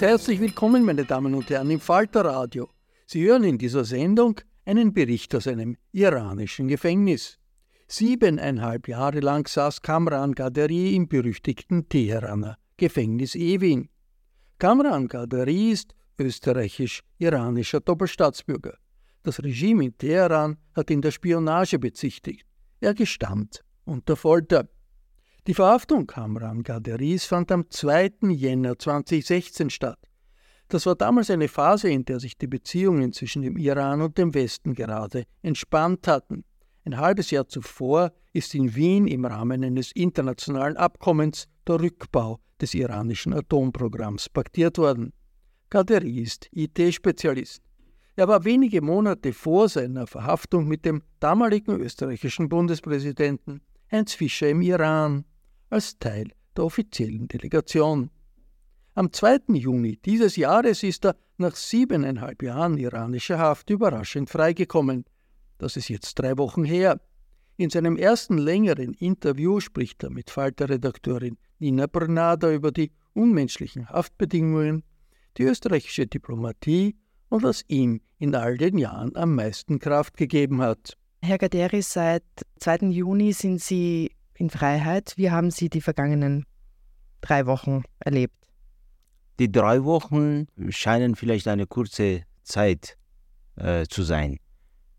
Herzlich willkommen, meine Damen und Herren, im Falter Radio. Sie hören in dieser Sendung einen Bericht aus einem iranischen Gefängnis. Siebeneinhalb Jahre lang saß Kamran Gaderi im berüchtigten Teheraner Gefängnis Ewin. Kamran Gaderi ist österreichisch-iranischer Doppelstaatsbürger. Das Regime in Teheran hat ihn der Spionage bezichtigt. Er gestand unter Folter. Die Verhaftung Kamran Gaderis fand am 2. Jänner 2016 statt. Das war damals eine Phase, in der sich die Beziehungen zwischen dem Iran und dem Westen gerade entspannt hatten. Ein halbes Jahr zuvor ist in Wien im Rahmen eines internationalen Abkommens der Rückbau des iranischen Atomprogramms paktiert worden. Kaderi ist IT-Spezialist. Er war wenige Monate vor seiner Verhaftung mit dem damaligen österreichischen Bundespräsidenten Heinz Fischer im Iran als Teil der offiziellen Delegation. Am 2. Juni dieses Jahres ist er nach siebeneinhalb Jahren iranischer Haft überraschend freigekommen. Das ist jetzt drei Wochen her. In seinem ersten längeren Interview spricht er mit Falter-Redakteurin Nina Bernada über die unmenschlichen Haftbedingungen die österreichische Diplomatie und was ihm in all den Jahren am meisten Kraft gegeben hat. Herr Gaderi, seit 2. Juni sind Sie in Freiheit. Wie haben Sie die vergangenen drei Wochen erlebt? Die drei Wochen scheinen vielleicht eine kurze Zeit äh, zu sein,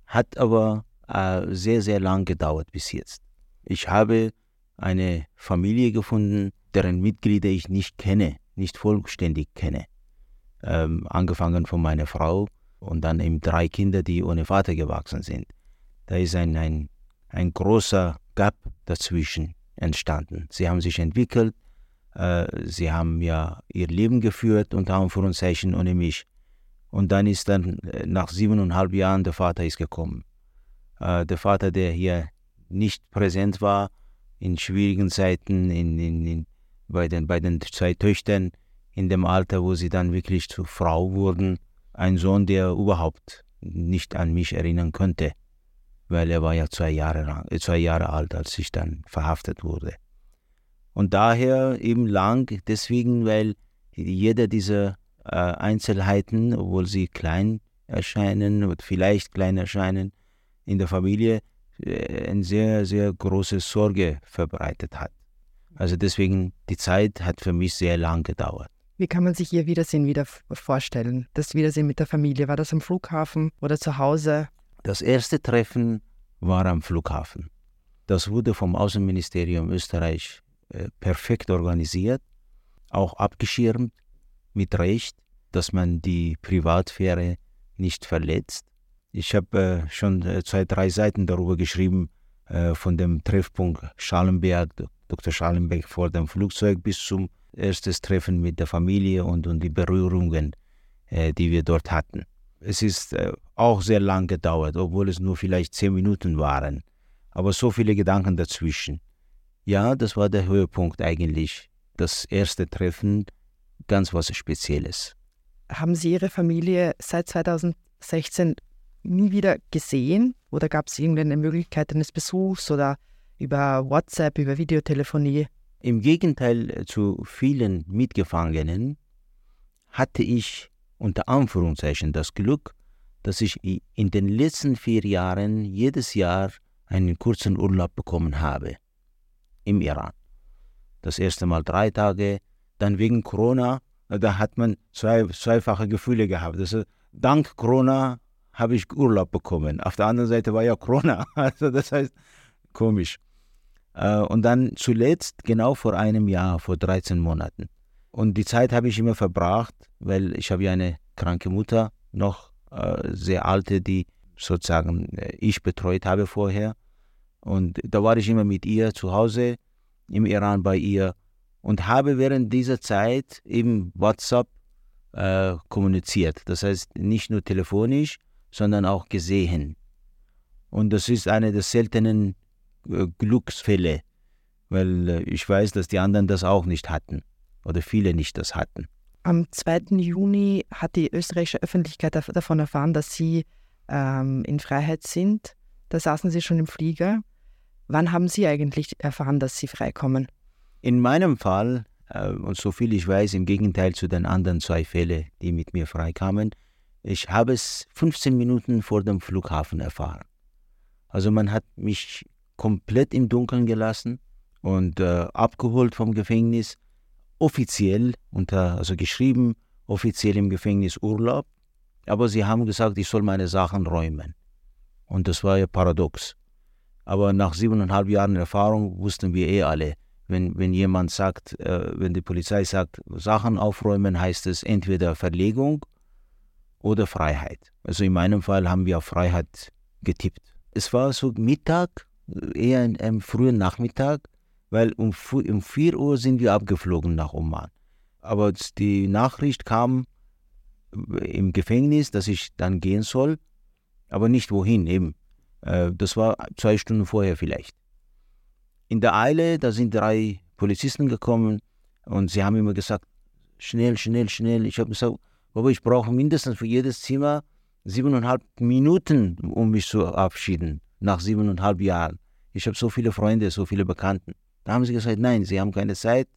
hat aber äh, sehr, sehr lang gedauert bis jetzt. Ich habe eine Familie gefunden, deren Mitglieder ich nicht kenne, nicht vollständig kenne ähm, angefangen von meiner Frau und dann eben drei Kinder, die ohne Vater gewachsen sind. Da ist ein, ein, ein großer Gap dazwischen entstanden. Sie haben sich entwickelt, äh, sie haben ja ihr Leben geführt, unter Anführungszeichen, ohne mich. Und dann ist dann äh, nach siebeneinhalb Jahren der Vater ist gekommen. Äh, der Vater, der hier nicht präsent war, in schwierigen Zeiten, in, in, in, bei, den, bei den zwei Töchtern, in dem Alter, wo sie dann wirklich zur Frau wurden, ein Sohn, der überhaupt nicht an mich erinnern könnte, weil er war ja zwei Jahre, lang, äh, zwei Jahre alt, als ich dann verhaftet wurde. Und daher eben lang, deswegen, weil jeder dieser äh, Einzelheiten, obwohl sie klein erscheinen oder vielleicht klein erscheinen, in der Familie äh, eine sehr, sehr große Sorge verbreitet hat. Also deswegen, die Zeit hat für mich sehr lang gedauert. Wie kann man sich Ihr Wiedersehen wieder vorstellen? Das Wiedersehen mit der Familie, war das am Flughafen oder zu Hause? Das erste Treffen war am Flughafen. Das wurde vom Außenministerium Österreich äh, perfekt organisiert, auch abgeschirmt, mit Recht, dass man die Privatsphäre nicht verletzt. Ich habe äh, schon äh, zwei, drei Seiten darüber geschrieben, von dem Treffpunkt Schallenberg, Dr. Schallenberg vor dem Flugzeug bis zum erstes Treffen mit der Familie und, und die Berührungen, die wir dort hatten. Es ist auch sehr lang gedauert, obwohl es nur vielleicht zehn Minuten waren. Aber so viele Gedanken dazwischen. Ja, das war der Höhepunkt eigentlich. Das erste Treffen, ganz was Spezielles. Haben Sie Ihre Familie seit 2016 nie wieder gesehen? Oder gab es irgendeine Möglichkeit eines Besuchs oder über WhatsApp, über Videotelefonie? Im Gegenteil zu vielen Mitgefangenen hatte ich unter Anführungszeichen das Glück, dass ich in den letzten vier Jahren jedes Jahr einen kurzen Urlaub bekommen habe im Iran. Das erste Mal drei Tage, dann wegen Corona, da hat man zwei, zweifache Gefühle gehabt. Also dank Corona habe ich Urlaub bekommen. Auf der anderen Seite war ja Corona. Also das heißt, komisch. Äh, und dann zuletzt, genau vor einem Jahr, vor 13 Monaten. Und die Zeit habe ich immer verbracht, weil ich habe ja eine kranke Mutter, noch sehr alte, die sozusagen äh, ich betreut habe vorher. Und da war ich immer mit ihr zu Hause im Iran bei ihr und habe während dieser Zeit eben WhatsApp äh, kommuniziert. Das heißt nicht nur telefonisch, sondern auch gesehen. Und das ist eine der seltenen äh, Glücksfälle, weil äh, ich weiß, dass die anderen das auch nicht hatten oder viele nicht das hatten. Am 2. Juni hat die österreichische Öffentlichkeit davon erfahren, dass Sie ähm, in Freiheit sind. Da saßen Sie schon im Flieger. Wann haben Sie eigentlich erfahren, dass Sie freikommen? In meinem Fall, äh, und so viel ich weiß, im Gegenteil zu den anderen zwei Fällen, die mit mir freikamen, ich habe es 15 Minuten vor dem Flughafen erfahren. Also man hat mich komplett im Dunkeln gelassen und äh, abgeholt vom Gefängnis, offiziell unter, also geschrieben, offiziell im Gefängnis Urlaub, aber sie haben gesagt, ich soll meine Sachen räumen. Und das war ja paradox. Aber nach siebeneinhalb Jahren Erfahrung wussten wir eh alle, wenn, wenn jemand sagt, äh, wenn die Polizei sagt, Sachen aufräumen, heißt es entweder Verlegung oder Freiheit. Also in meinem Fall haben wir auf Freiheit getippt. Es war so Mittag, eher im frühen Nachmittag, weil um, um 4 Uhr sind wir abgeflogen nach Oman. Aber die Nachricht kam im Gefängnis, dass ich dann gehen soll, aber nicht wohin eben. Äh, das war zwei Stunden vorher vielleicht. In der Eile, da sind drei Polizisten gekommen und sie haben immer gesagt, schnell, schnell, schnell. Ich habe gesagt, aber ich brauche mindestens für jedes Zimmer siebeneinhalb Minuten, um mich zu verabschieden, nach siebeneinhalb Jahren. Ich habe so viele Freunde, so viele Bekannten. Da haben sie gesagt, nein, sie haben keine Zeit,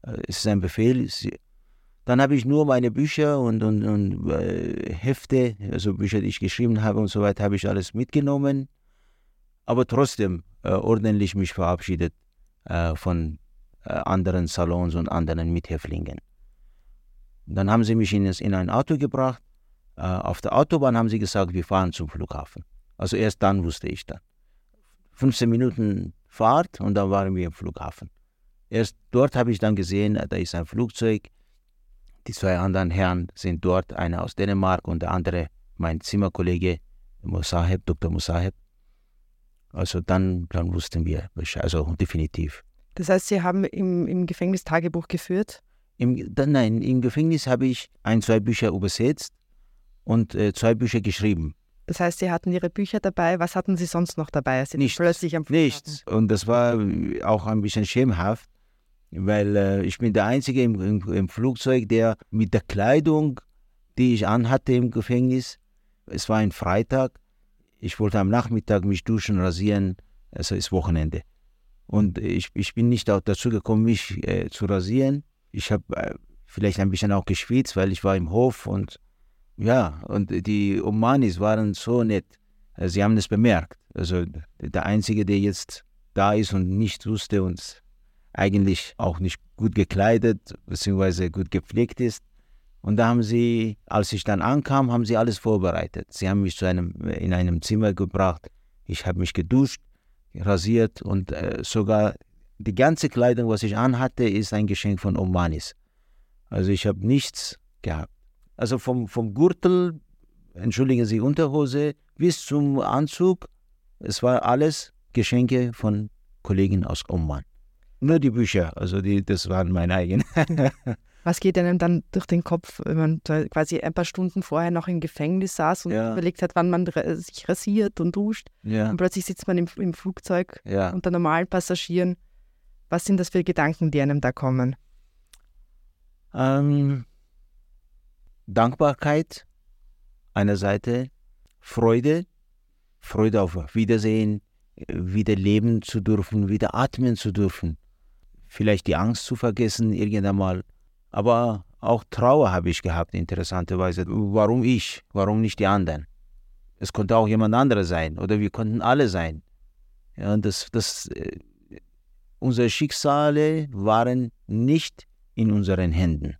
äh, es ist ein Befehl. Dann habe ich nur meine Bücher und, und, und äh, Hefte, also Bücher, die ich geschrieben habe und so weiter, habe ich alles mitgenommen. Aber trotzdem äh, ordentlich mich verabschiedet äh, von äh, anderen Salons und anderen Mithäftlingen. Dann haben sie mich in, in ein Auto gebracht. Auf der Autobahn haben sie gesagt, wir fahren zum Flughafen. Also erst dann wusste ich dann. 15 Minuten Fahrt und dann waren wir im Flughafen. Erst dort habe ich dann gesehen, da ist ein Flugzeug. Die zwei anderen Herren sind dort, einer aus Dänemark und der andere mein Zimmerkollege Musaheb, Dr. Musaheb. Also dann, dann wussten wir Bescheid, also definitiv. Das heißt, Sie haben im, im Gefängnis Tagebuch geführt? Im, nein, im Gefängnis habe ich ein, zwei Bücher übersetzt und äh, zwei Bücher geschrieben. Das heißt, Sie hatten Ihre Bücher dabei. Was hatten Sie sonst noch dabei? Sie nichts. Plötzlich am Nichts. Und das war auch ein bisschen schämhaft, weil äh, ich bin der Einzige im, im, im, Flugzeug, der mit der Kleidung, die ich anhatte im Gefängnis, es war ein Freitag, ich wollte am Nachmittag mich duschen, rasieren, also ist Wochenende. Und ich, ich bin nicht dazu gekommen, mich äh, zu rasieren. Ich habe äh, vielleicht ein bisschen auch geschwitzt, weil ich war im Hof und ja, und die Omanis waren so nett. Also sie haben es bemerkt. Also der Einzige, der jetzt da ist und nicht wusste und eigentlich auch nicht gut gekleidet bzw. gut gepflegt ist. Und da haben sie, als ich dann ankam, haben sie alles vorbereitet. Sie haben mich zu einem, in einem Zimmer gebracht. Ich habe mich geduscht, rasiert und äh, sogar die ganze Kleidung, was ich anhatte, ist ein Geschenk von Omanis. Also ich habe nichts gehabt. Also vom, vom Gürtel, entschuldigen Sie, Unterhose bis zum Anzug, es war alles Geschenke von Kollegen aus Oman. Nur die Bücher, also die, das waren meine eigenen. Was geht einem dann durch den Kopf, wenn man quasi ein paar Stunden vorher noch im Gefängnis saß und ja. überlegt hat, wann man sich rasiert und duscht? Ja. Und plötzlich sitzt man im, im Flugzeug ja. unter normalen Passagieren. Was sind das für Gedanken, die einem da kommen? Ähm, Dankbarkeit einer Seite, Freude, Freude auf Wiedersehen, wieder leben zu dürfen, wieder atmen zu dürfen vielleicht die Angst zu vergessen irgendwann mal. Aber auch Trauer habe ich gehabt, interessanterweise. Warum ich? Warum nicht die anderen? Es konnte auch jemand anderes sein oder wir konnten alle sein. Ja, das, das, äh, unsere Schicksale waren nicht in unseren Händen.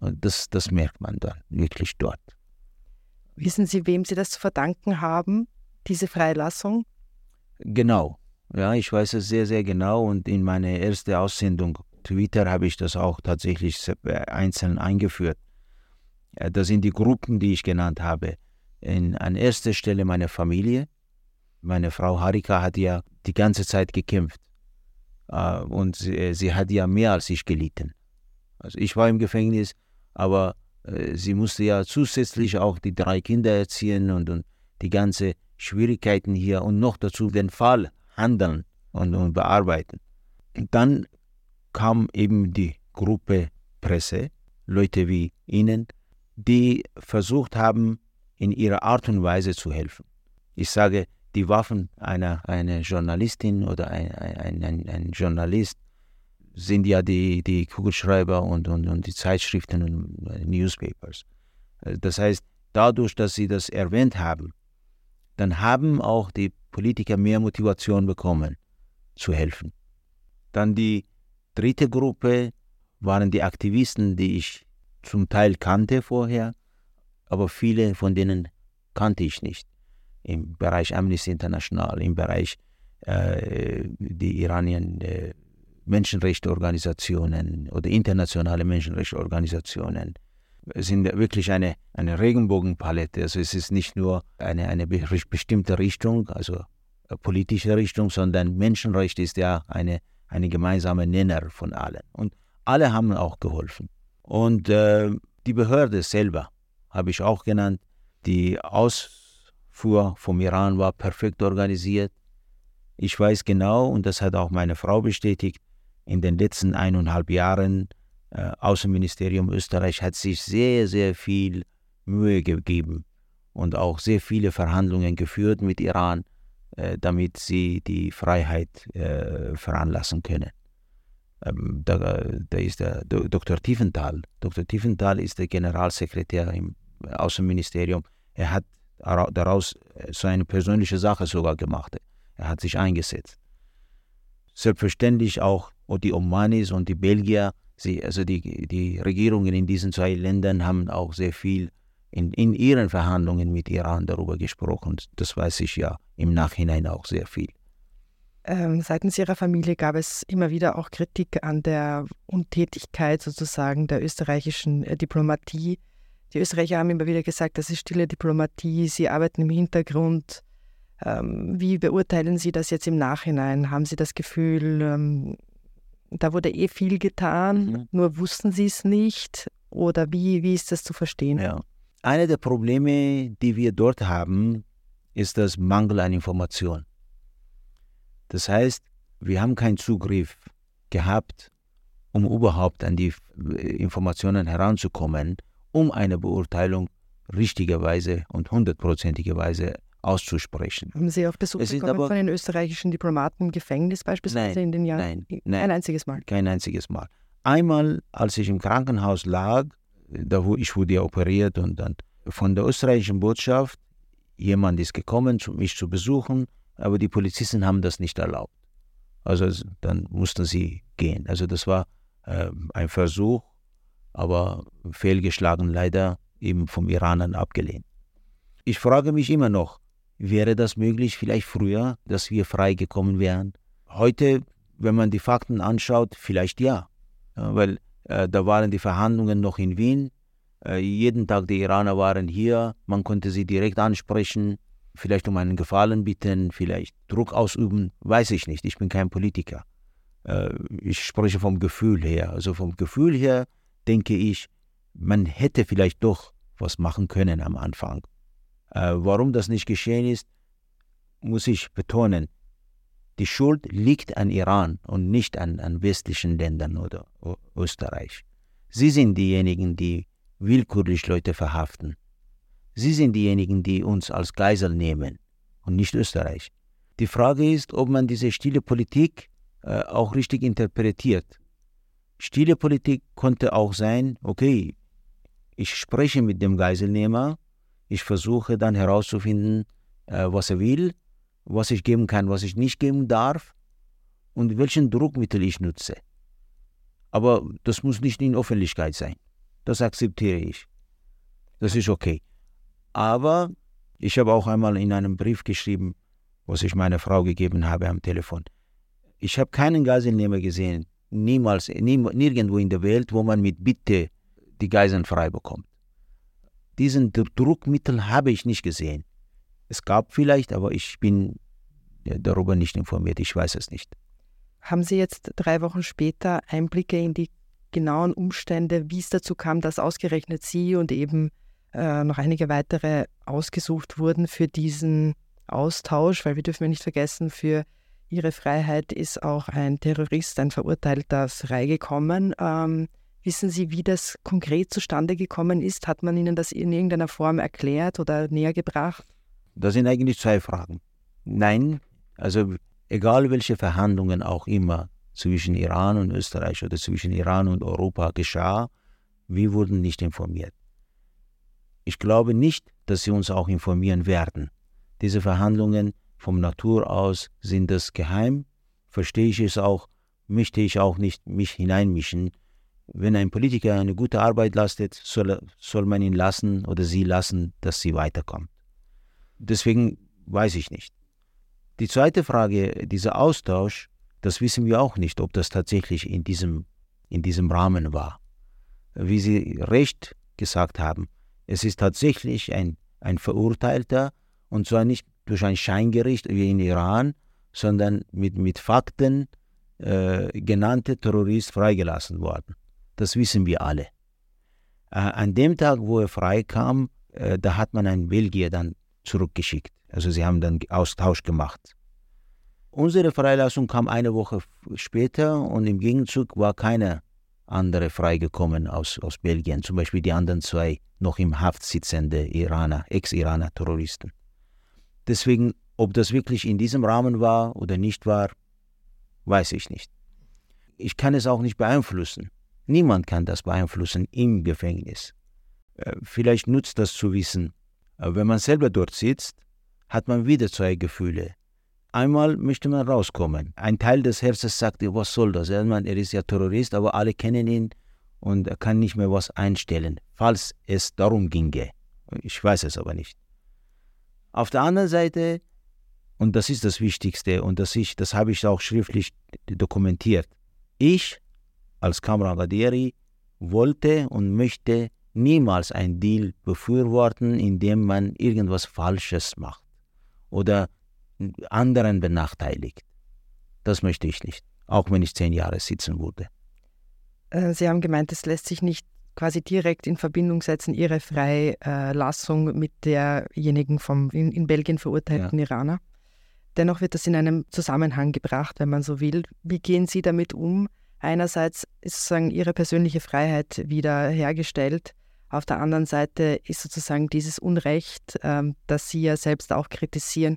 Und das, das merkt man dann wirklich dort. Wissen Sie, wem Sie das zu verdanken haben, diese Freilassung? Genau. Ja, ich weiß es sehr, sehr genau und in meine erste Aussendung Twitter habe ich das auch tatsächlich einzeln eingeführt. Das sind die Gruppen, die ich genannt habe. In, an erster Stelle meine Familie. Meine Frau Harika hat ja die ganze Zeit gekämpft. Äh, und sie, sie hat ja mehr als ich gelitten. Also ich war im Gefängnis, aber äh, sie musste ja zusätzlich auch die drei Kinder erziehen und, und die ganze Schwierigkeiten hier und noch dazu den Fall handeln und, und bearbeiten. Und dann kam eben die Gruppe Presse, Leute wie Ihnen, die versucht haben, in ihrer Art und Weise zu helfen. Ich sage, die Waffen einer eine Journalistin oder ein, ein, ein, ein, Journalist sind ja die, die Kugelschreiber und, und, und die Zeitschriften und Newspapers. Das heißt, dadurch, dass sie das erwähnt haben, dann haben auch die Politiker mehr Motivation bekommen, zu helfen. Dann die dritte Gruppe waren die Aktivisten, die ich zum Teil kannte vorher, aber viele von denen kannte ich nicht. Im Bereich Amnesty International, im Bereich äh, die iranischen äh, Menschenrechtsorganisationen oder internationale Menschenrechtsorganisationen sind wirklich eine, eine Regenbogenpalette. Also es ist nicht nur eine, eine bestimmte Richtung, also politische Richtung, sondern Menschenrecht ist ja eine, eine gemeinsame Nenner von allen. Und alle haben auch geholfen. Und äh, die Behörde selber habe ich auch genannt. Die Ausfuhr vom Iran war perfekt organisiert. Ich weiß genau, und das hat auch meine Frau bestätigt, in den letzten eineinhalb Jahren äh, Außenministerium Österreich hat sich sehr, sehr viel Mühe gegeben und auch sehr viele Verhandlungen geführt mit Iran, äh, damit sie die Freiheit äh, veranlassen können. Ähm, da, da, ist der Dr. Tiefenthal. Dr. Tiefenthal ist der Generalsekretär im Außenministerium. Er hat daraus äh, so eine persönliche Sache sogar gemacht. Er hat sich eingesetzt. Selbstverständlich auch die Omanis und die Belgier, sie, also die, die Regierungen in diesen zwei Ländern haben auch sehr viel in, in ihren Verhandlungen mit Iran darüber gesprochen. Das weiß ich ja im Nachhinein auch sehr viel. Ähm, seitens Ihrer Familie gab es immer wieder auch Kritik an der Untätigkeit sozusagen der österreichischen äh, Diplomatie. Die Österreicher haben immer wieder gesagt, das ist stille Diplomatie, sie arbeiten im Hintergrund. Ähm, wie beurteilen Sie das jetzt im Nachhinein? Haben Sie das Gefühl, ähm, da wurde eh viel getan, mhm. nur wussten Sie es nicht? Oder wie, wie ist das zu verstehen? Ja. Eine der Probleme, die wir dort haben, ist das Mangel an Information. Das heißt, wir haben keinen Zugriff gehabt, um überhaupt an die Informationen heranzukommen, um eine Beurteilung richtigerweise und hundertprozentigerweise auszusprechen. Haben Sie auch Besuch bekommen aber, von den österreichischen Diplomaten im Gefängnis beispielsweise nein, in den Jahren? Nein, nein, kein einziges Mal. Kein einziges Mal. Einmal, als ich im Krankenhaus lag, da wo ich wurde ja operiert und dann von der österreichischen Botschaft jemand ist gekommen, mich zu besuchen aber die Polizisten haben das nicht erlaubt. Also dann mussten sie gehen. Also das war äh, ein Versuch, aber fehlgeschlagen leider eben vom Iranern abgelehnt. Ich frage mich immer noch, wäre das möglich vielleicht früher, dass wir freigekommen wären? Heute, wenn man die Fakten anschaut, vielleicht ja, ja weil äh, da waren die Verhandlungen noch in Wien. Äh, jeden Tag die Iraner waren hier, man konnte sie direkt ansprechen vielleicht um einen Gefallen bitten, vielleicht Druck ausüben, weiß ich nicht. Ich bin kein Politiker. Äh, ich spreche vom Gefühl her. Also vom Gefühl her denke ich, man hätte vielleicht doch was machen können am Anfang. Äh, warum das nicht geschehen ist, muss ich betonen. Die Schuld liegt an Iran und nicht an, an westlichen Ländern oder Österreich. Sie sind diejenigen, die willkürlich Leute verhaften. Sie sind diejenigen, die uns als Geisel nehmen und nicht Österreich. Die Frage ist, ob man diese stille Politik äh, auch richtig interpretiert. Stille Politik konnte auch sein, okay, ich spreche mit dem Geiselnehmer, ich versuche dann herauszufinden, äh, was er will, was ich geben kann, was ich nicht geben darf und welchen Druckmittel ich nutze. Aber das muss nicht in Öffentlichkeit sein. Das akzeptiere ich. Das ist okay. Aber ich habe auch einmal in einem Brief geschrieben, was ich meiner Frau gegeben habe am Telefon. Ich habe keinen Geiselnehmer gesehen, niemals, nie, nirgendwo in der Welt, wo man mit Bitte die Geiseln frei bekommt. Diesen Druckmittel habe ich nicht gesehen. Es gab vielleicht, aber ich bin darüber nicht informiert, ich weiß es nicht. Haben Sie jetzt drei Wochen später Einblicke in die genauen Umstände, wie es dazu kam, dass ausgerechnet Sie und eben äh, noch einige weitere ausgesucht wurden für diesen Austausch, weil wir dürfen ja nicht vergessen, für ihre Freiheit ist auch ein Terrorist, ein Verurteilter freigekommen. Ähm, wissen Sie, wie das konkret zustande gekommen ist? Hat man Ihnen das in irgendeiner Form erklärt oder näher gebracht? Das sind eigentlich zwei Fragen. Nein, also egal welche Verhandlungen auch immer zwischen Iran und Österreich oder zwischen Iran und Europa geschah, wir wurden nicht informiert. Ich glaube nicht, dass sie uns auch informieren werden. Diese Verhandlungen vom Natur aus sind das geheim, verstehe ich es auch, möchte ich auch nicht mich hineinmischen. Wenn ein Politiker eine gute Arbeit leistet, soll, soll man ihn lassen oder sie lassen, dass sie weiterkommt. Deswegen weiß ich nicht. Die zweite Frage, dieser Austausch, das wissen wir auch nicht, ob das tatsächlich in diesem, in diesem Rahmen war. Wie Sie recht gesagt haben, es ist tatsächlich ein, ein Verurteilter, und zwar nicht durch ein Scheingericht wie in Iran, sondern mit, mit Fakten äh, genannte Terrorist freigelassen worden. Das wissen wir alle. Äh, an dem Tag, wo er freikam, äh, da hat man einen Belgier dann zurückgeschickt. Also sie haben dann Austausch gemacht. Unsere Freilassung kam eine Woche später und im Gegenzug war keiner andere freigekommen aus, aus Belgien, zum Beispiel die anderen zwei noch im Haft sitzende Iraner, Ex-Iraner Terroristen. Deswegen, ob das wirklich in diesem Rahmen war oder nicht war, weiß ich nicht. Ich kann es auch nicht beeinflussen. Niemand kann das beeinflussen im Gefängnis. Äh, vielleicht nutzt das zu wissen. Aber wenn man selber dort sitzt, hat man wieder zwei Gefühle. Einmal möchte man rauskommen. Ein Teil des Herzens sagt, was soll das? Er ist ja Terrorist, aber alle kennen ihn und er kann nicht mehr was einstellen, falls es darum ginge. Ich weiß es aber nicht. Auf der anderen Seite, und das ist das Wichtigste, und das, ich, das habe ich auch schriftlich dokumentiert, ich als Kamran Gaderi wollte und möchte niemals einen Deal befürworten, in dem man irgendwas Falsches macht oder anderen benachteiligt. Das möchte ich nicht, auch wenn ich zehn Jahre sitzen würde. Äh, Sie haben gemeint, es lässt sich nicht quasi direkt in Verbindung setzen, Ihre Freilassung mit derjenigen vom in, in Belgien verurteilten ja. Iraner. Dennoch wird das in einem Zusammenhang gebracht, wenn man so will. Wie gehen Sie damit um? Einerseits ist sozusagen Ihre persönliche Freiheit wieder hergestellt. Auf der anderen Seite ist sozusagen dieses Unrecht, ähm, das Sie ja selbst auch kritisieren,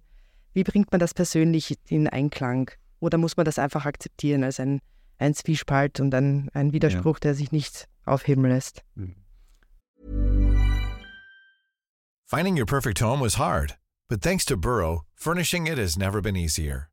wie bringt man das persönlich in Einklang? Oder muss man das einfach akzeptieren als ein, ein Zwiespalt und ein, ein Widerspruch, ja. der sich nicht aufheben lässt? Mhm. Finding your perfect home was hard, but thanks to Burrow, furnishing it has never been easier.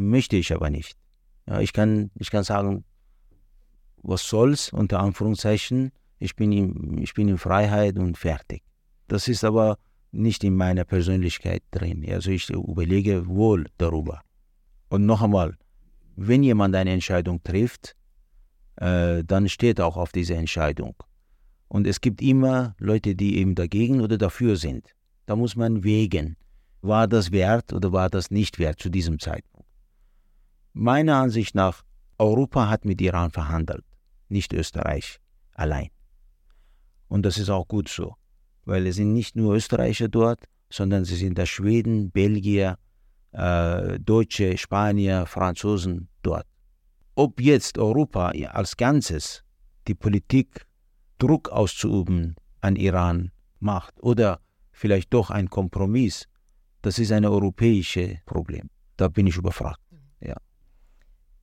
Möchte ich aber nicht. Ja, ich, kann, ich kann sagen, was soll's, unter Anführungszeichen. Ich bin, in, ich bin in Freiheit und fertig. Das ist aber nicht in meiner Persönlichkeit drin. Also ich überlege wohl darüber. Und noch einmal, wenn jemand eine Entscheidung trifft, äh, dann steht auch auf diese Entscheidung. Und es gibt immer Leute, die eben dagegen oder dafür sind. Da muss man wägen, war das wert oder war das nicht wert zu diesem Zeitpunkt. Meiner Ansicht nach, Europa hat mit Iran verhandelt, nicht Österreich allein. Und das ist auch gut so weil es sind nicht nur Österreicher dort, sondern sie sind da Schweden, Belgier, äh, Deutsche, Spanier, Franzosen dort. Ob jetzt Europa als Ganzes die Politik Druck auszuüben an Iran macht oder vielleicht doch ein Kompromiss, Das ist ein europäisches Problem. Da bin ich überfragt.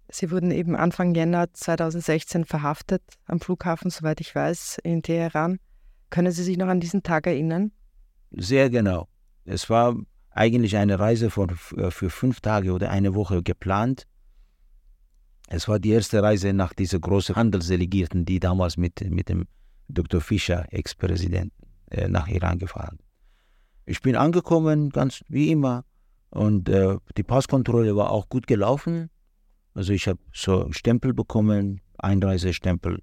Sie wurden eben Anfang Jänner 2016 verhaftet am Flughafen, soweit ich weiß, in Teheran. Können Sie sich noch an diesen Tag erinnern? Sehr genau. Es war eigentlich eine Reise von, äh, für fünf Tage oder eine Woche geplant. Es war die erste Reise nach dieser großen Handelsdelegierten, die damals mit, mit dem Dr. Fischer, Ex-Präsident, äh, nach Iran gefahren. Ich bin angekommen, ganz wie immer, und äh, die Passkontrolle war auch gut gelaufen. Also ich habe so Stempel bekommen, Einreisestempel.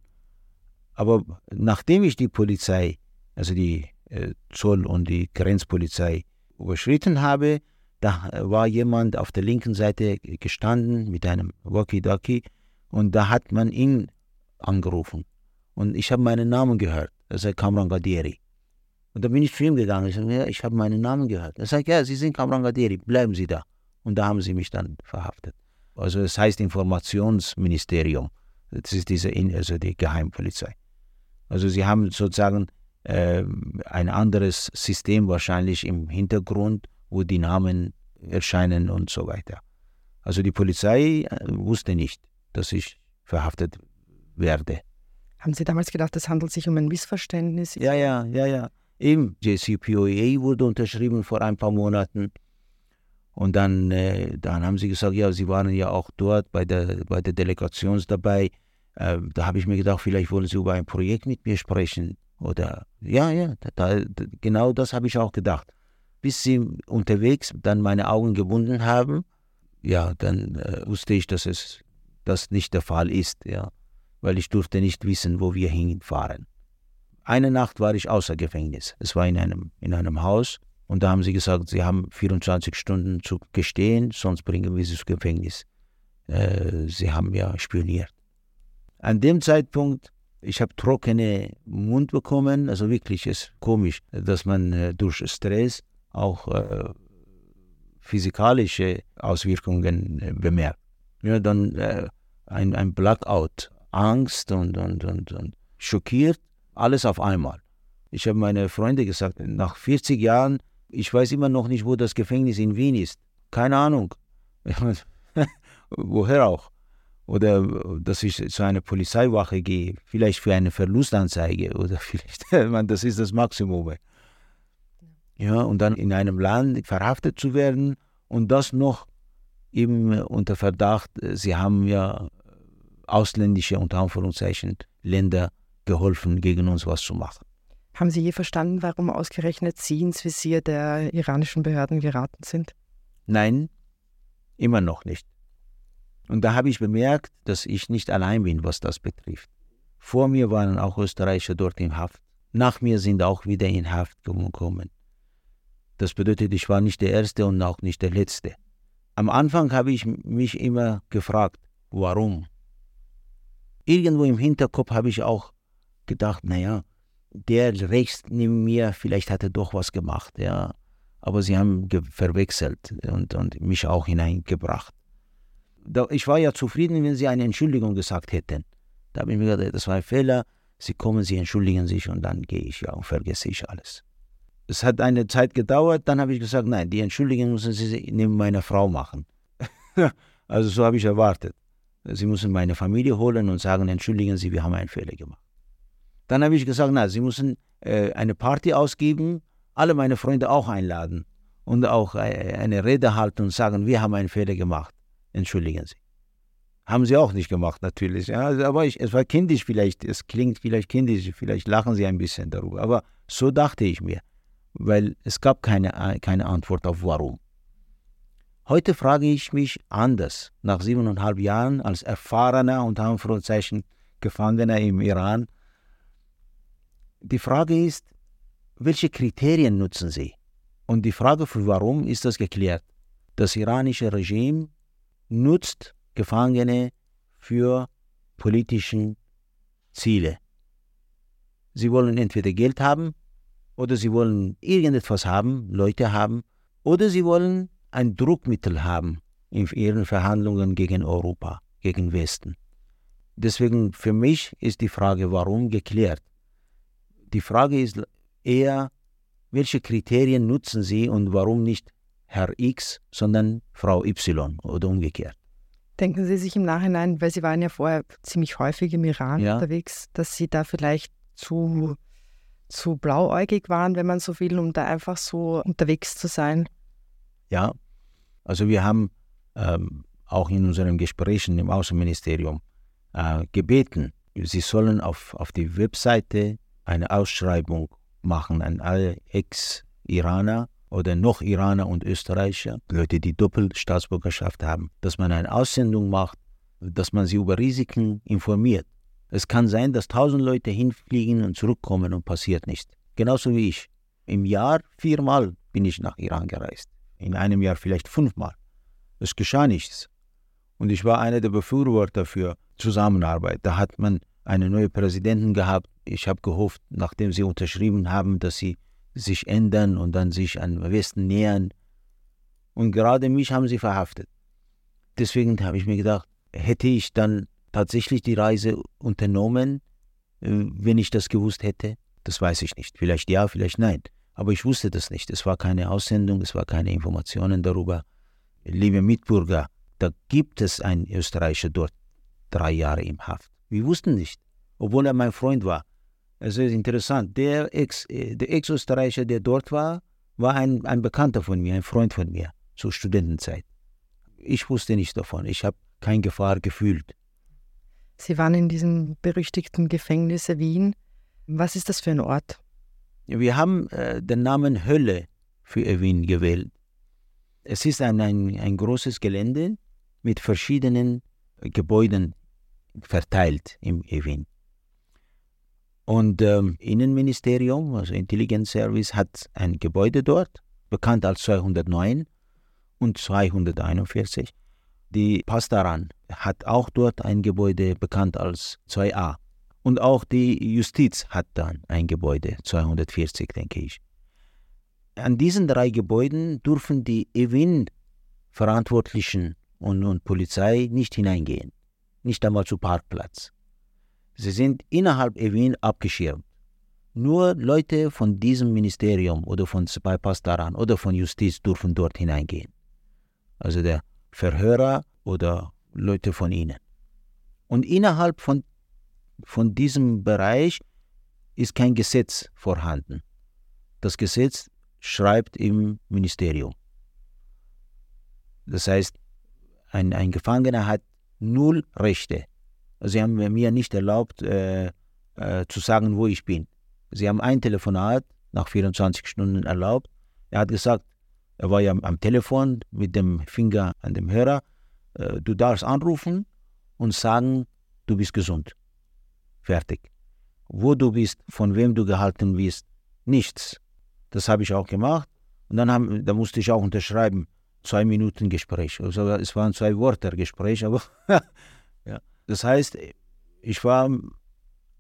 Aber nachdem ich die Polizei, also die äh, Zoll und die Grenzpolizei überschritten habe, da war jemand auf der linken Seite gestanden mit einem Walkie-Talkie und da hat man ihn angerufen. Und ich habe meinen Namen gehört. Er sagt Kamran Gadieri. Und da bin ich zu ihm gegangen. Ich ja, ich habe meinen Namen gehört. Er sagt, ja, Sie sind Kamran Gadieri, bleiben Sie da. Und da haben sie mich dann verhaftet. Also es heißt Informationsministerium. Das ist diese, also die Geheimpolizei. Also sie haben sozusagen äh, ein anderes System wahrscheinlich im Hintergrund, wo die Namen erscheinen und so weiter. Also die Polizei äh, wusste nicht, dass ich verhaftet werde. Haben Sie damals gedacht, es handelt sich um ein Missverständnis? Ja, ja, ja, ja. Eben, JCPOA wurde unterschrieben vor ein paar Monaten. Und dann, äh, dann haben sie gesagt, ja, sie waren ja auch dort bei der, bei der Delegation dabei. Äh, da habe ich mir gedacht, vielleicht wollen sie über ein Projekt mit mir sprechen. Oder ja, ja, da, da, genau das habe ich auch gedacht. Bis sie unterwegs dann meine Augen gebunden haben, ja, dann äh, wusste ich, dass es das nicht der Fall ist, ja, weil ich durfte nicht wissen, wo wir hinfahren. Eine Nacht war ich außer Gefängnis. Es war in einem, in einem Haus und da haben sie gesagt, sie haben 24 Stunden zu gestehen, sonst bringen wir sie ins Gefängnis. Äh, sie haben ja spioniert. An dem Zeitpunkt ich habe trockene Mund bekommen, also wirklich ist komisch, dass man äh, durch Stress auch äh, physikalische Auswirkungen äh, bemerkt. Ja, dann äh, ein, ein Blackout, Angst und, und, und, und schockiert, alles auf einmal. Ich habe meine Freunde gesagt, nach 40 Jahren, ich weiß immer noch nicht, wo das Gefängnis in Wien ist. Keine Ahnung. Woher auch? oder dass ich zu einer Polizeiwache gehe, vielleicht für eine Verlustanzeige oder vielleicht, man, das ist das Maximum. Ja, und dann in einem Land verhaftet zu werden und das noch eben unter Verdacht, sie haben ja ausländische, unter Anführungszeichen, Länder geholfen, gegen uns was zu machen. Haben Sie je verstanden, warum ausgerechnet Sie ins Visier der iranischen Behörden geraten sind? Nein, immer noch nicht. Und da habe ich bemerkt, dass ich nicht allein bin, was das betrifft. Vor mir waren auch Österreicher dort in Haft. Nach mir sind auch wieder in Haft gekommen. Das bedeutet, ich war nicht der Erste und auch nicht der Letzte. Am Anfang habe ich mich immer gefragt, warum? Irgendwo im Hinterkopf habe ich auch gedacht, naja, der rechts neben mir, vielleicht hat er doch was gemacht, ja. Aber sie haben verwechselt und, und mich auch hineingebracht ich war ja zufrieden, wenn Sie eine Entschuldigung gesagt hätten. Da habe ich mir gedacht, das war ein Fehler, Sie kommen, Sie entschuldigen sich und dann gehe ich ja und vergesse ich alles. Es hat eine Zeit gedauert, dann habe ich gesagt, nein, die Entschuldigung müssen Sie neben meiner Frau machen. also so habe ich erwartet. Sie müssen meine Familie holen und sagen, entschuldigen Sie, wir haben einen Fehler gemacht. Dann habe ich gesagt, nein, Sie müssen äh, eine Party ausgeben, alle meine Freunde auch einladen und auch äh, eine Rede halten und sagen, wir haben einen Fehler gemacht entschuldigen Sie. Haben sie auch nicht gemacht, natürlich. Ja, aber ich, es war kindisch vielleicht, es klingt vielleicht kindisch, vielleicht lachen sie ein bisschen darüber. Aber so dachte ich mir, weil es gab keine, keine Antwort auf warum. Heute frage ich mich anders, nach siebeneinhalb Jahren als erfahrener und Anführungszeichen Gefangener im Iran. Die Frage ist, welche Kriterien nutzen Sie? Und die Frage für warum ist das geklärt. Das iranische Regime nutzt Gefangene für politische Ziele. Sie wollen entweder Geld haben oder sie wollen irgendetwas haben, Leute haben, oder sie wollen ein Druckmittel haben in ihren Verhandlungen gegen Europa, gegen Westen. Deswegen für mich ist die Frage, warum geklärt. Die Frage ist eher, welche Kriterien nutzen Sie und warum nicht Herr X, sondern Frau Y oder umgekehrt. Denken Sie sich im Nachhinein, weil Sie waren ja vorher ziemlich häufig im Iran ja. unterwegs, dass Sie da vielleicht zu, zu blauäugig waren, wenn man so will, um da einfach so unterwegs zu sein? Ja, also wir haben ähm, auch in unseren Gesprächen im Außenministerium äh, gebeten, sie sollen auf, auf die Webseite eine Ausschreibung machen an alle Ex-Iraner oder noch Iraner und Österreicher, Leute, die Doppelstaatsbürgerschaft haben, dass man eine Aussendung macht, dass man sie über Risiken informiert. Es kann sein, dass tausend Leute hinfliegen und zurückkommen und passiert nichts. Genauso wie ich. Im Jahr viermal bin ich nach Iran gereist. In einem Jahr vielleicht fünfmal. Es geschah nichts. Und ich war einer der Befürworter für Zusammenarbeit. Da hat man einen neuen Präsidenten gehabt. Ich habe gehofft, nachdem sie unterschrieben haben, dass sie sich ändern und dann sich an Westen nähern. Und gerade mich haben sie verhaftet. Deswegen habe ich mir gedacht, hätte ich dann tatsächlich die Reise unternommen, äh, wenn ich das gewusst hätte? Das weiß ich nicht. Vielleicht ja, vielleicht nein. Aber ich wusste das nicht. Es war keine Aussendung, es war keine Informationen darüber. Liebe Mitbürger, da gibt es einen Österreicher dort drei Jahre im Haft. Wir wussten nicht, obwohl er mein Freund war. Es ist interessant. Der Ex, äh, der Ex-Österreicher, der dort war, war ein, ein Bekannter von mir, ein Freund von mir zur Studentenzeit. Ich wusste nichts davon. Ich habe keine Gefahr gefühlt. Sie waren in diesem berüchtigten Gefängnis Wien. Was ist das für ein Ort? Wir haben äh, den Namen Hölle für Wien gewählt. Es ist ein, ein, ein großes Gelände mit verschiedenen Gebäuden verteilt im Wien. Und ähm, Innenministerium, also Intelligence Service, hat ein Gebäude dort, bekannt als 209 und 241. Die Pastaran hat auch dort ein Gebäude bekannt als 2a. Und auch die Justiz hat dann ein Gebäude, 240, denke ich. An diesen drei Gebäuden dürfen die EWIN-Verantwortlichen und, und Polizei nicht hineingehen, nicht einmal zu Parkplatz. Sie sind innerhalb Ewin abgeschirmt. Nur Leute von diesem Ministerium oder von Bypass daran oder von Justiz dürfen dort hineingehen. Also der Verhörer oder Leute von ihnen. Und innerhalb von, von diesem Bereich ist kein Gesetz vorhanden. Das Gesetz schreibt im Ministerium. Das heißt, ein, ein Gefangener hat null Rechte Sie haben mir nicht erlaubt, äh, äh, zu sagen, wo ich bin. Sie haben ein Telefonat nach 24 Stunden erlaubt. Er hat gesagt, er war ja am Telefon mit dem Finger an dem Hörer, äh, du darfst anrufen und sagen, du bist gesund. Fertig. Wo du bist, von wem du gehalten wirst, nichts. Das habe ich auch gemacht. Und dann haben, da musste ich auch unterschreiben, zwei Minuten Gespräch. Also es waren zwei Worte Gespräch, aber Das heißt, ich war,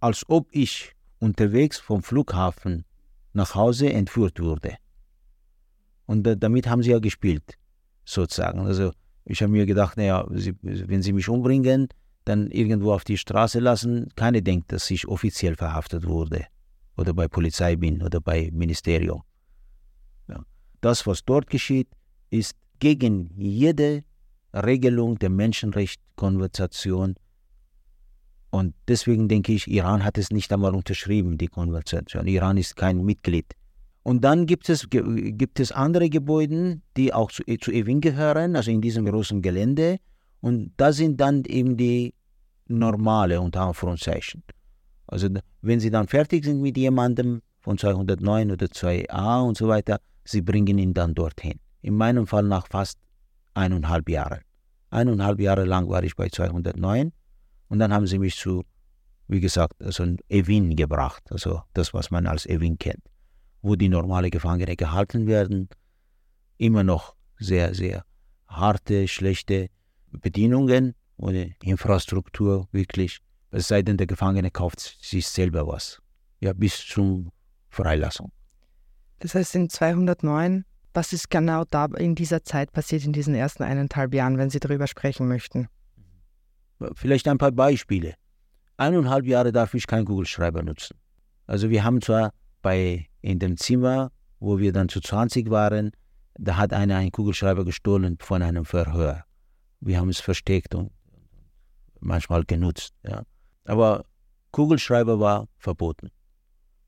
als ob ich unterwegs vom Flughafen nach Hause entführt wurde. Und damit haben sie ja gespielt, sozusagen. Also ich habe mir gedacht, naja, wenn sie mich umbringen, dann irgendwo auf die Straße lassen, keiner denkt, dass ich offiziell verhaftet wurde oder bei Polizei bin oder bei Ministerium. Ja. Das, was dort geschieht, ist gegen jede Regelung der Menschenrechtskonversation und deswegen denke ich, Iran hat es nicht einmal unterschrieben, die Konvention. Iran ist kein Mitglied. Und dann gibt es, gibt es andere Gebäude, die auch zu, zu Ewing gehören, also in diesem großen Gelände. Und da sind dann eben die normale, unter Anführungszeichen. Also wenn sie dann fertig sind mit jemandem von 209 oder 2a und so weiter, sie bringen ihn dann dorthin. In meinem Fall nach fast eineinhalb Jahren. Eineinhalb Jahre lang war ich bei 209 und dann haben sie mich zu, wie gesagt, also ein Evin gebracht, also das, was man als Evin kennt, wo die normale Gefangene gehalten werden. Immer noch sehr, sehr harte, schlechte Bedienungen ohne Infrastruktur wirklich. Es sei denn, der Gefangene kauft sich selber was. Ja, bis zur Freilassung. Das heißt, in 209, was ist genau da in dieser Zeit passiert, in diesen ersten eineinhalb Jahren, wenn Sie darüber sprechen möchten? Vielleicht ein paar Beispiele. Eineinhalb Jahre darf ich keinen Kugelschreiber nutzen. Also wir haben zwar bei in dem Zimmer, wo wir dann zu 20 waren, Da hat einer einen Kugelschreiber gestohlen von einem Verhör. Wir haben es versteckt und manchmal genutzt. Ja. Aber Kugelschreiber war verboten.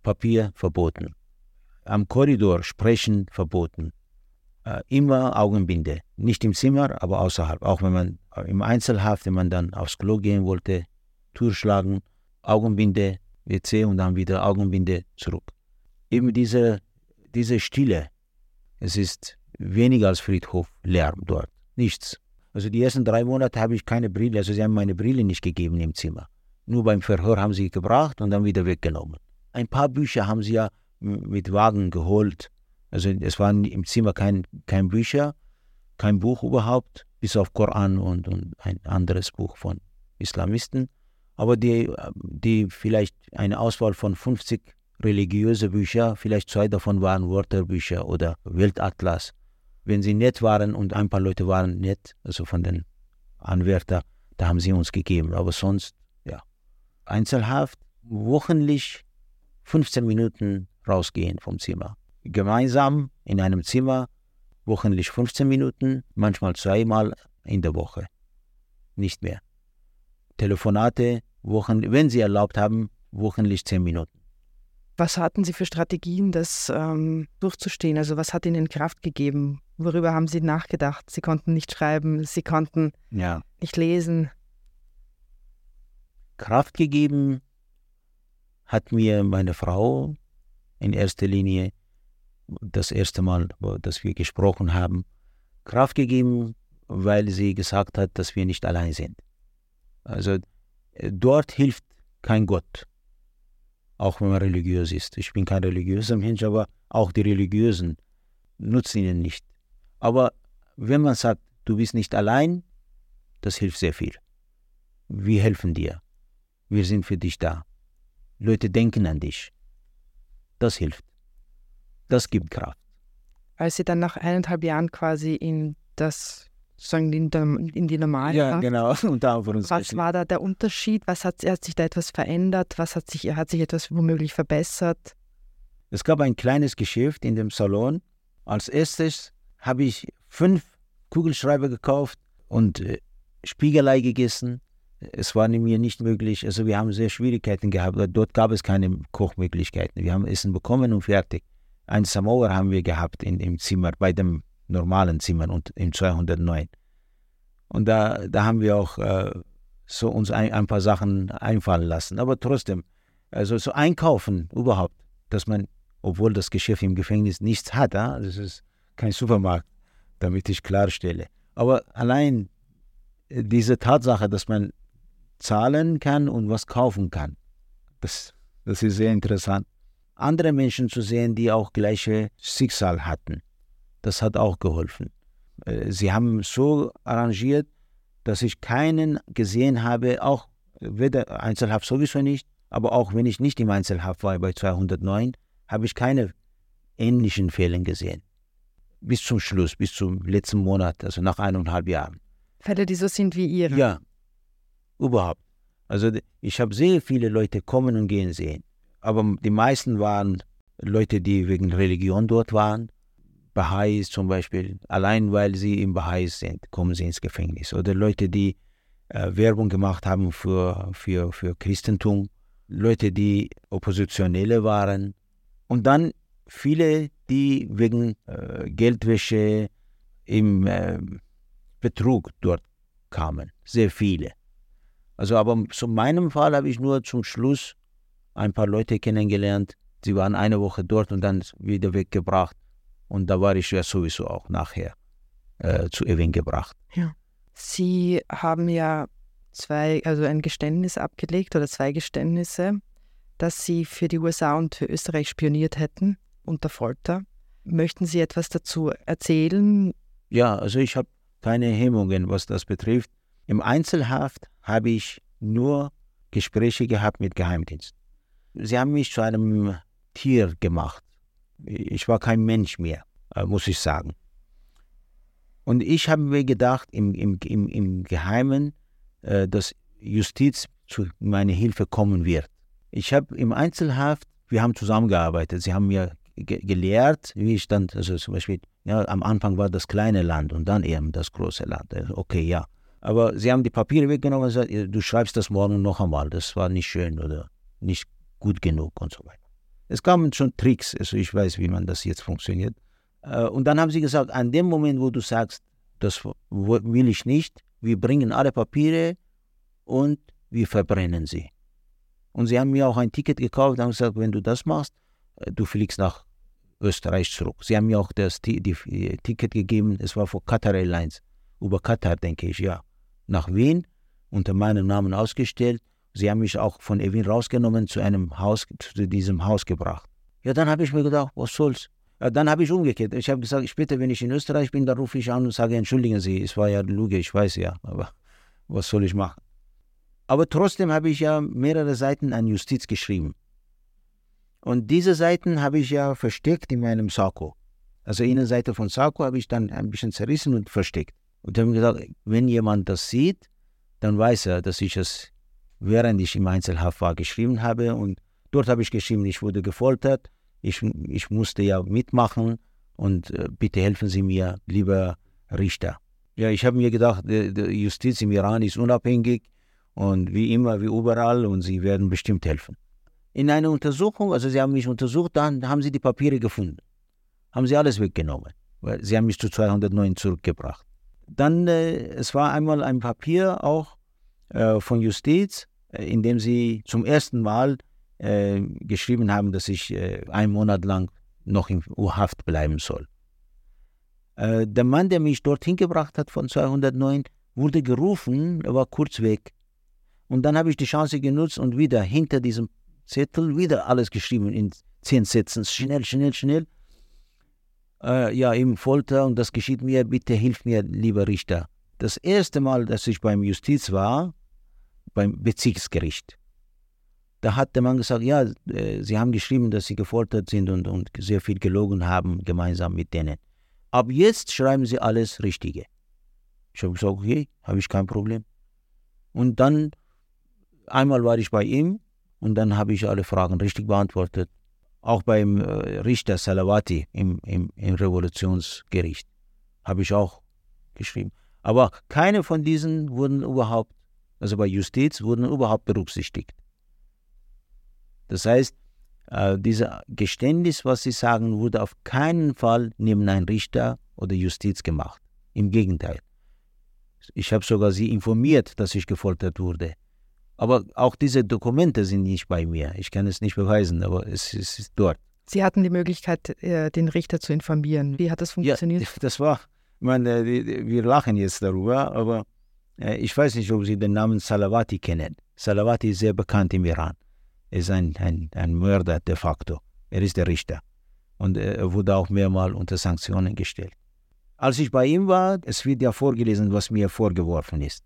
Papier verboten. Am Korridor sprechen verboten. Äh, immer Augenbinde. Nicht im Zimmer, aber außerhalb. Auch wenn man im Einzelhaft, wenn man dann aufs Klo gehen wollte, Tür schlagen, Augenbinde, WC und dann wieder Augenbinde zurück. Eben diese, diese Stille. Es ist weniger als Friedhof Lärm dort. Nichts. Also die ersten drei Monate habe ich keine Brille, also sie haben meine Brille nicht gegeben im Zimmer. Nur beim Verhör haben sie gebracht und dann wieder weggenommen. Ein paar Bücher haben sie ja mit Wagen geholt. Also es waren im Zimmer kein, kein Bücher, kein Buch überhaupt, bis auf Koran und, und ein anderes Buch von Islamisten. Aber die, die vielleicht eine Auswahl von 50 religiöse Bücher, vielleicht zwei davon waren Wörterbücher oder Weltatlas. Wenn sie nett waren und ein paar Leute waren nett, also von den Anwärtern, da haben sie uns gegeben. Aber sonst, ja. Einzelhaft, wöchentlich 15 Minuten rausgehen vom Zimmer. Gemeinsam in einem Zimmer, wöchentlich 15 Minuten, manchmal zweimal in der Woche. Nicht mehr. Telefonate, Wochen, wenn sie erlaubt haben, wöchentlich 10 Minuten. Was hatten Sie für Strategien, das ähm, durchzustehen? Also was hat Ihnen Kraft gegeben? Worüber haben Sie nachgedacht? Sie konnten nicht schreiben, Sie konnten ja. nicht lesen. Kraft gegeben hat mir meine Frau in erster Linie das erste Mal, dass wir gesprochen haben, Kraft gegeben, weil sie gesagt hat, dass wir nicht allein sind. Also äh, dort hilft kein Gott auch wenn man religiös ist. Ich bin kein religiöser Mensch, aber auch die Religiösen nutzen ihn nicht. Aber wenn man sagt, du bist nicht allein, das hilft sehr viel. Wir helfen dir. Wir sind für dich da. Leute denken an dich. Das hilft. Das gibt Kraft. Als Sie dann nach eineinhalb Jahren quasi in das sozusagen in, der, in die normale Ja, genau. Was war da der Unterschied? Was hat, hat sich da etwas verändert? Was hat sich, hat sich etwas womöglich verbessert? Es gab ein kleines Geschäft in dem Salon. Als erstes habe ich fünf Kugelschreiber gekauft und äh, Spiegelei gegessen. Es war mir nicht möglich, also wir haben sehr Schwierigkeiten gehabt. Dort gab es keine Kochmöglichkeiten. Wir haben Essen bekommen und fertig. Ein Samovar haben wir gehabt in, im Zimmer bei dem normalen Zimmern und im 209. Und da, da haben wir auch äh, so uns ein, ein, paar Sachen einfallen lassen. Aber trotzdem, also so einkaufen überhaupt, dass man, obwohl das Geschäft im Gefängnis nichts hat, ja, das ist kein Supermarkt, damit ich klarstelle. Aber allein diese Tatsache, dass man zahlen kann und was kaufen kann, das, das ist sehr interessant. Andere Menschen zu sehen, die auch gleiche Schicksal hatten. Das hat auch geholfen. Äh, sie haben so arrangiert, dass ich keinen gesehen habe, auch weder Einzelhaft sowieso nicht, aber auch wenn ich nicht im Einzelhaft war bei 209, habe ich keine ähnlichen Fälle gesehen. Bis zum Schluss, bis zum letzten Monat, also nach eineinhalb Jahren. Fälle, die so sind wie Ihre? Ja, überhaupt. Also ich habe sehr viele Leute kommen und gehen sehen. Aber die meisten waren Leute, die wegen Religion dort waren Baha'is zum Beispiel, allein weil sie im Baha'is sind, kommen sie ins Gefängnis. Oder Leute, die äh, Werbung gemacht haben für, für, für Christentum, Leute, die Oppositionelle waren. Und dann viele, die wegen äh, Geldwäsche im äh, Betrug dort kamen. Sehr viele. Also, aber zu meinem Fall habe ich nur zum Schluss ein paar Leute kennengelernt. Sie waren eine Woche dort und dann wieder weggebracht. Und da war ich ja sowieso auch nachher äh, zu Ewing gebracht. Ja. Sie haben ja zwei, also ein Geständnis abgelegt oder zwei Geständnisse, dass Sie für die USA und für Österreich spioniert hätten unter Folter. Möchten Sie etwas dazu erzählen? Ja, also ich habe keine Hemmungen, was das betrifft. Im Einzelhaft habe ich nur Gespräche gehabt mit Geheimdienst. Sie haben mich zu einem Tier gemacht. Ich war kein Mensch mehr, äh, muss ich sagen. Und ich habe mir gedacht, im, im, im, im Geheimen, äh, dass Justiz zu meiner Hilfe kommen wird. Ich habe im Einzelhaft, wir haben zusammengearbeitet. Sie haben mir ge gelehrt, wie ich dann, also zum Beispiel Ja, am Anfang war das kleine Land und dann eben das große Land. Okay, ja. Aber sie haben die Papiere weggenommen und gesagt, du schreibst das morgen noch einmal. Das war nicht schön oder nicht gut genug und so weiter. Es kamen schon Tricks, also ich weiß, wie man das jetzt funktioniert. Äh, und dann haben sie gesagt, an dem Moment, wo du sagst, das will ich nicht, wir bringen alle Papiere und wir verbrennen sie. Und sie haben mir auch ein Ticket gekauft und gesagt, wenn du das machst, äh, du fliegst nach Österreich zurück. Sie haben mir auch das die, die, die Ticket gegeben, es war für Qatar Airlines, über Katar, denke ich, ja, nach Wien, unter meinem Namen ausgestellt. Sie haben mich auch von Wien rausgenommen, zu einem Haus, zu diesem Haus gebracht. Ja, dann habe ich mir gedacht, was soll's? Ja, dann habe ich umgekehrt. Ich habe gesagt, später, wenn ich in Österreich bin, dann rufe ich an und sage, entschuldigen Sie, es war ja Lüge, ich weiß ja, aber was soll ich machen? Aber trotzdem habe ich ja mehrere Seiten an Justiz geschrieben. Und diese Seiten habe ich ja versteckt in meinem Sakko. Also Innenseite von Sakko habe ich dann ein bisschen zerrissen und versteckt. Und habe gesagt, wenn jemand das sieht, dann weiß er, dass ich es, während ich im Einzelhaft war, geschrieben habe. Und dort habe ich geschrieben, ich wurde gefoltert, ich, ich musste ja mitmachen und äh, bitte helfen Sie mir, lieber Richter. Ja, ich habe mir gedacht, die, die Justiz im Iran ist unabhängig und wie immer, wie überall und sie werden bestimmt helfen. In einer Untersuchung, also sie haben mich untersucht, dann haben sie die Papiere gefunden. Haben sie alles weggenommen, sie haben mich zu 209 zurückgebracht. Dann, äh, es war einmal ein Papier auch äh, von Justiz, äh, in dem sie zum ersten Mal äh, geschrieben haben, dass ich äh, einen Monat lang noch in U-Haft bleiben soll. Äh, der Mann, der mich dorthin gebracht hat von 209, wurde gerufen, er war kurz weg. Und dann habe ich die Chance genutzt und wieder hinter diesem Zettel wieder alles geschrieben in zehn Sätzen. Schnell, schnell, schnell. Äh, ja, im Folter und das geschieht mir, bitte hilf mir, lieber Richter. Das erste Mal, dass ich beim Justiz war, beim Bezirksgericht, da hat der Mann gesagt, ja, äh, Sie haben geschrieben, dass Sie gefoltert sind und, und sehr viel gelogen haben, gemeinsam mit denen. Ab jetzt schreiben Sie alles Richtige. Ich habe gesagt, okay, habe ich kein Problem. Und dann, einmal war ich bei ihm und dann habe ich alle Fragen richtig beantwortet. Auch beim äh, Richter Salawati im, im, im Revolutionsgericht habe ich auch geschrieben. Aber keine von diesen wurden überhaupt, also bei Justiz, wurden überhaupt berücksichtigt. Das heißt, äh, dieses Geständnis, was Sie sagen, wurde auf keinen Fall neben einem Richter oder Justiz gemacht. Im Gegenteil. Ich habe sogar Sie informiert, dass ich gefoltert wurde. Aber auch diese Dokumente sind nicht bei mir. Ich kann es nicht beweisen, aber es, es ist dort. Sie hatten die Möglichkeit, äh, den Richter zu informieren. Wie hat das funktioniert? Ja, das war, meine, wir lachen jetzt darüber, aber äh, ich weiß nicht, ob Sie den Namen Salawati kennen. Salawati ist sehr bekannt im Iran ist ein, ein, ein Mörder de facto. Er ist der Richter. Und er wurde auch mehrmals unter Sanktionen gestellt. Als ich bei ihm war, es wird ja vorgelesen, was mir vorgeworfen ist.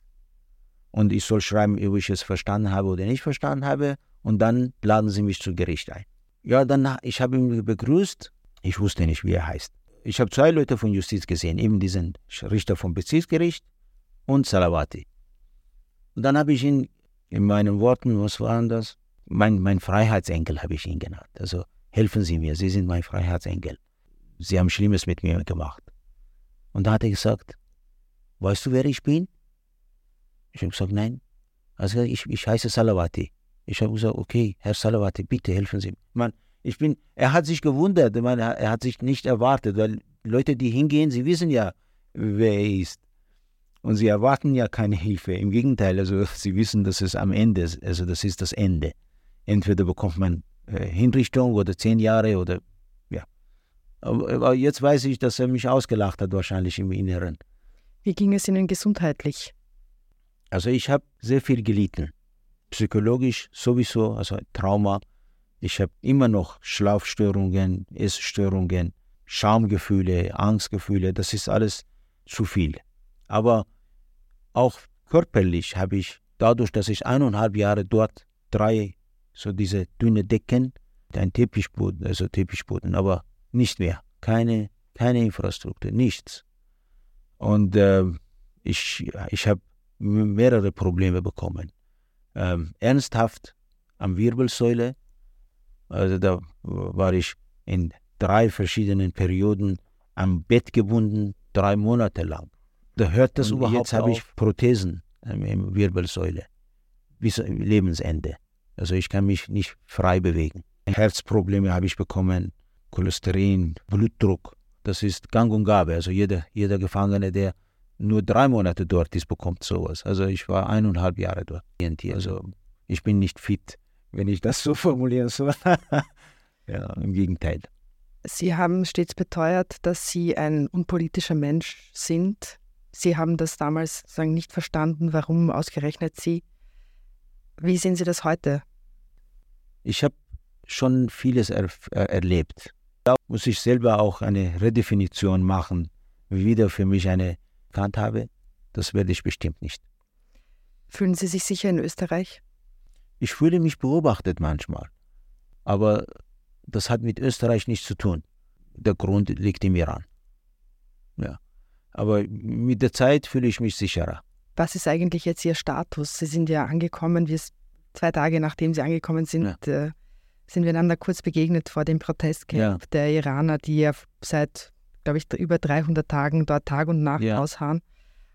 Und ich soll schreiben, ob ich es verstanden habe oder nicht verstanden habe. Und dann laden sie mich zu Gericht ein. Ja, dann, ich habe ihn begrüßt. Ich wusste nicht, wie er heißt. Ich habe zwei Leute von Justiz gesehen, eben diesen Richter vom Bezirksgericht und Salawati. Und dann habe ich ihn in meinen Worten, was waren das? mein, mein Freiheitsenkel habe ich ihn genannt. Also helfen Sie mir, Sie sind mein Freiheitsenkel. Sie haben Schlimmes mit mir gemacht. Und da hat er gesagt, weißt du, wer ich bin? Ich habe gesagt, nein. Also ich, ich heiße Salawati. Ich habe gesagt, okay, Herr Salawati, bitte helfen Sie. Man, ich bin, er hat sich gewundert, man, er hat sich nicht erwartet, weil Leute, die hingehen, sie wissen ja, wer er ist. Und sie erwarten ja keine Hilfe. Im Gegenteil, also sie wissen, dass es am Ende ist, also das ist das Ende. Entweder bekommt man äh, Hinrichtung oder zehn Jahre oder ja. Aber, aber jetzt weiß ich, dass er mich ausgelacht hat, wahrscheinlich im Inneren. Wie ging es Ihnen gesundheitlich? Also ich habe sehr viel gelitten. Psychologisch sowieso, also Trauma. Ich habe immer noch Schlafstörungen, Essstörungen, Schamgefühle, Angstgefühle. Das ist alles zu viel. Aber auch körperlich habe ich, dadurch, dass ich eineinhalb Jahre dort drei so diese dünne Decken, ein Teppichboden, also Teppichboden, aber nicht mehr. Keine, keine Infrastruktur, nichts. Und äh, ich, ich habe mehrere Probleme bekommen. Ähm, ernsthaft am Wirbelsäule, also da war ich in drei verschiedenen Perioden am Bett gebunden, drei Monate lang. Da hört das und überhaupt Jetzt habe ich Prothesen im Wirbelsäule bis Lebensende. Also ich kann mich nicht frei bewegen. Herzprobleme habe ich bekommen, Cholesterin, Blutdruck. Das ist gang und gabe. Also jeder, jeder Gefangene, der nur drei Monate dort ist, bekommt sowas. Also ich war eineinhalb Jahre dort. Also ich bin nicht fit, wenn ich das so formulieren soll. ja, im Gegenteil. Sie haben stets beteuert, dass Sie ein unpolitischer Mensch sind. Sie haben das damals sagen, nicht verstanden, warum ausgerechnet Sie. Wie sehen Sie das heute? Ich habe schon vieles er, er, erlebt. Da muss ich selber auch eine Redefinition machen, wieder für mich eine Kant habe. Das werde ich bestimmt nicht. Fühlen Sie sich sicher in Österreich? Ich fühle mich beobachtet manchmal. Aber das hat mit Österreich nichts zu tun. Der Grund liegt im Iran. Ja. Aber mit der Zeit fühle ich mich sicherer. Was ist eigentlich jetzt Ihr Status? Sie sind ja angekommen, wie es zwei Tage nachdem Sie angekommen sind, ja. äh, sind wir einander kurz begegnet vor dem Protestcamp ja. der Iraner, die ja seit, glaube ich, über 300 Tagen dort Tag und Nacht ja. ausharren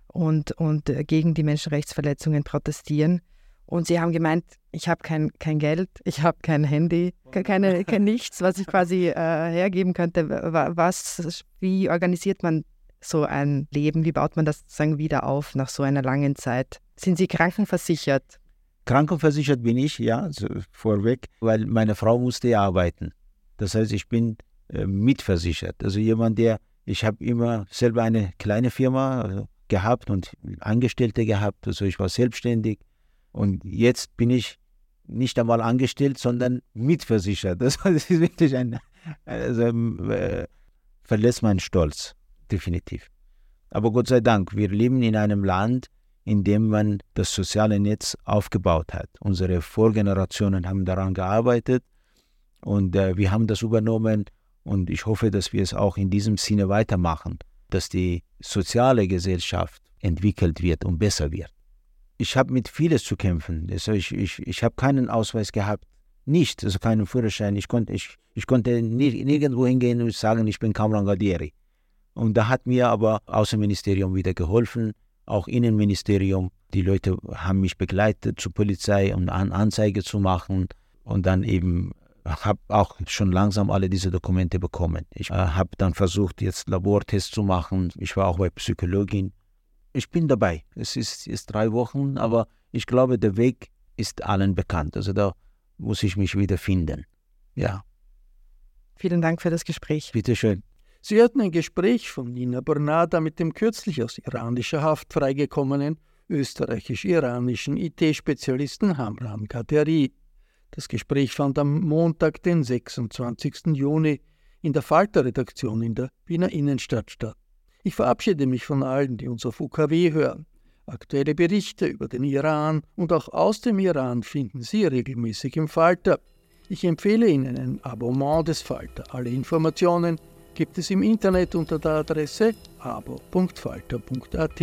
und, und äh, gegen die Menschenrechtsverletzungen protestieren. Und sie haben gemeint, ich habe kein, kein Geld, ich habe kein Handy, keine, kein nichts, was ich quasi äh, hergeben könnte. Was, wie organisiert man so ein Leben? Wie baut man das sozusagen wieder auf nach so einer langen Zeit? Sind Sie krankenversichert? Krankenversichert bin ich, ja, vorweg, weil meine Frau musste arbeiten. Das heißt, ich bin äh, mitversichert. Also jemand, der, ich habe immer selber eine kleine Firma also gehabt und Angestellte gehabt. Also ich war selbstständig und jetzt bin ich nicht einmal angestellt, sondern mitversichert. Das ist wirklich ein, also, äh, verlässt meinen Stolz, definitiv. Aber Gott sei Dank, wir leben in einem Land, in dem man das soziale Netz aufgebaut hat. Unsere Vorgenerationen haben daran gearbeitet und äh, wir haben das übernommen und ich hoffe, dass wir es auch in diesem Sinne weitermachen, dass die soziale Gesellschaft entwickelt wird und besser wird ich habe mit vieles zu kämpfen. Also ich, ich, ich habe keinen Ausweis gehabt, nicht, also keinen Führerschein. Ich konnte, ich, ich konnte nirgendwo hingehen und sagen, ich bin Kamran Gadieri. Und da hat mir aber Außenministerium wieder geholfen, auch Innenministerium. Die Leute haben mich begleitet zur Polizei, um eine Anzeige zu machen. Und dann eben habe auch schon langsam alle diese Dokumente bekommen. Ich äh, habe dann versucht, jetzt Labortests zu machen. Ich war auch bei Psychologin ich bin dabei. Es ist jetzt drei Wochen, aber ich glaube, der Weg ist allen bekannt. Also da muss ich mich wieder finden. Ja. Vielen Dank für das Gespräch. Bitte schön. Sie hörten ein Gespräch von Nina Bernada mit dem kürzlich aus iranischer Haft freigekommenen österreichisch-iranischen IT-Spezialisten Hamran Qaderi. Das Gespräch fand am Montag, den 26. Juni, in der Falter-Redaktion in der Wiener Innenstadt statt. Ich verabschiede mich von allen, die uns auf UKW hören. Aktuelle Berichte über den Iran und auch aus dem Iran finden Sie regelmäßig im Falter. Ich empfehle Ihnen ein Abonnement des Falter. Alle Informationen gibt es im Internet unter der Adresse abo.falter.at.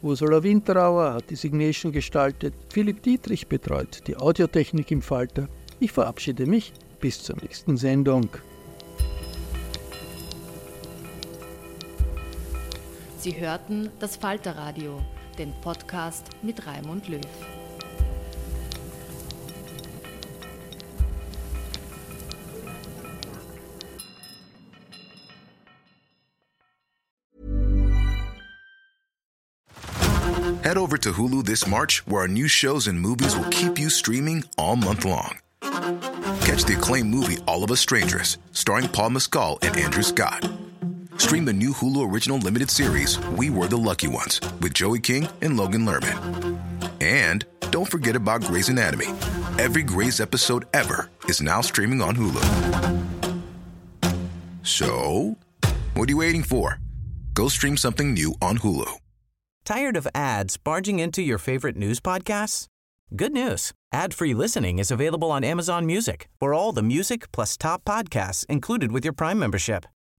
Ursula Winterauer hat die Signation gestaltet, Philipp Dietrich betreut die Audiotechnik im Falter. Ich verabschiede mich bis zur nächsten Sendung. Sie hörten das Falterradio, den Podcast mit Raimund Löw. Head over to Hulu this March, where our new shows and movies will keep you streaming all month long. Catch the acclaimed movie All of Us Strangers, starring Paul Mescal and Andrew Scott. Stream the new Hulu Original Limited series, We Were the Lucky Ones, with Joey King and Logan Lerman. And don't forget about Grey's Anatomy. Every Grey's episode ever is now streaming on Hulu. So, what are you waiting for? Go stream something new on Hulu. Tired of ads barging into your favorite news podcasts? Good news. Ad-free listening is available on Amazon Music for all the music plus top podcasts included with your Prime membership.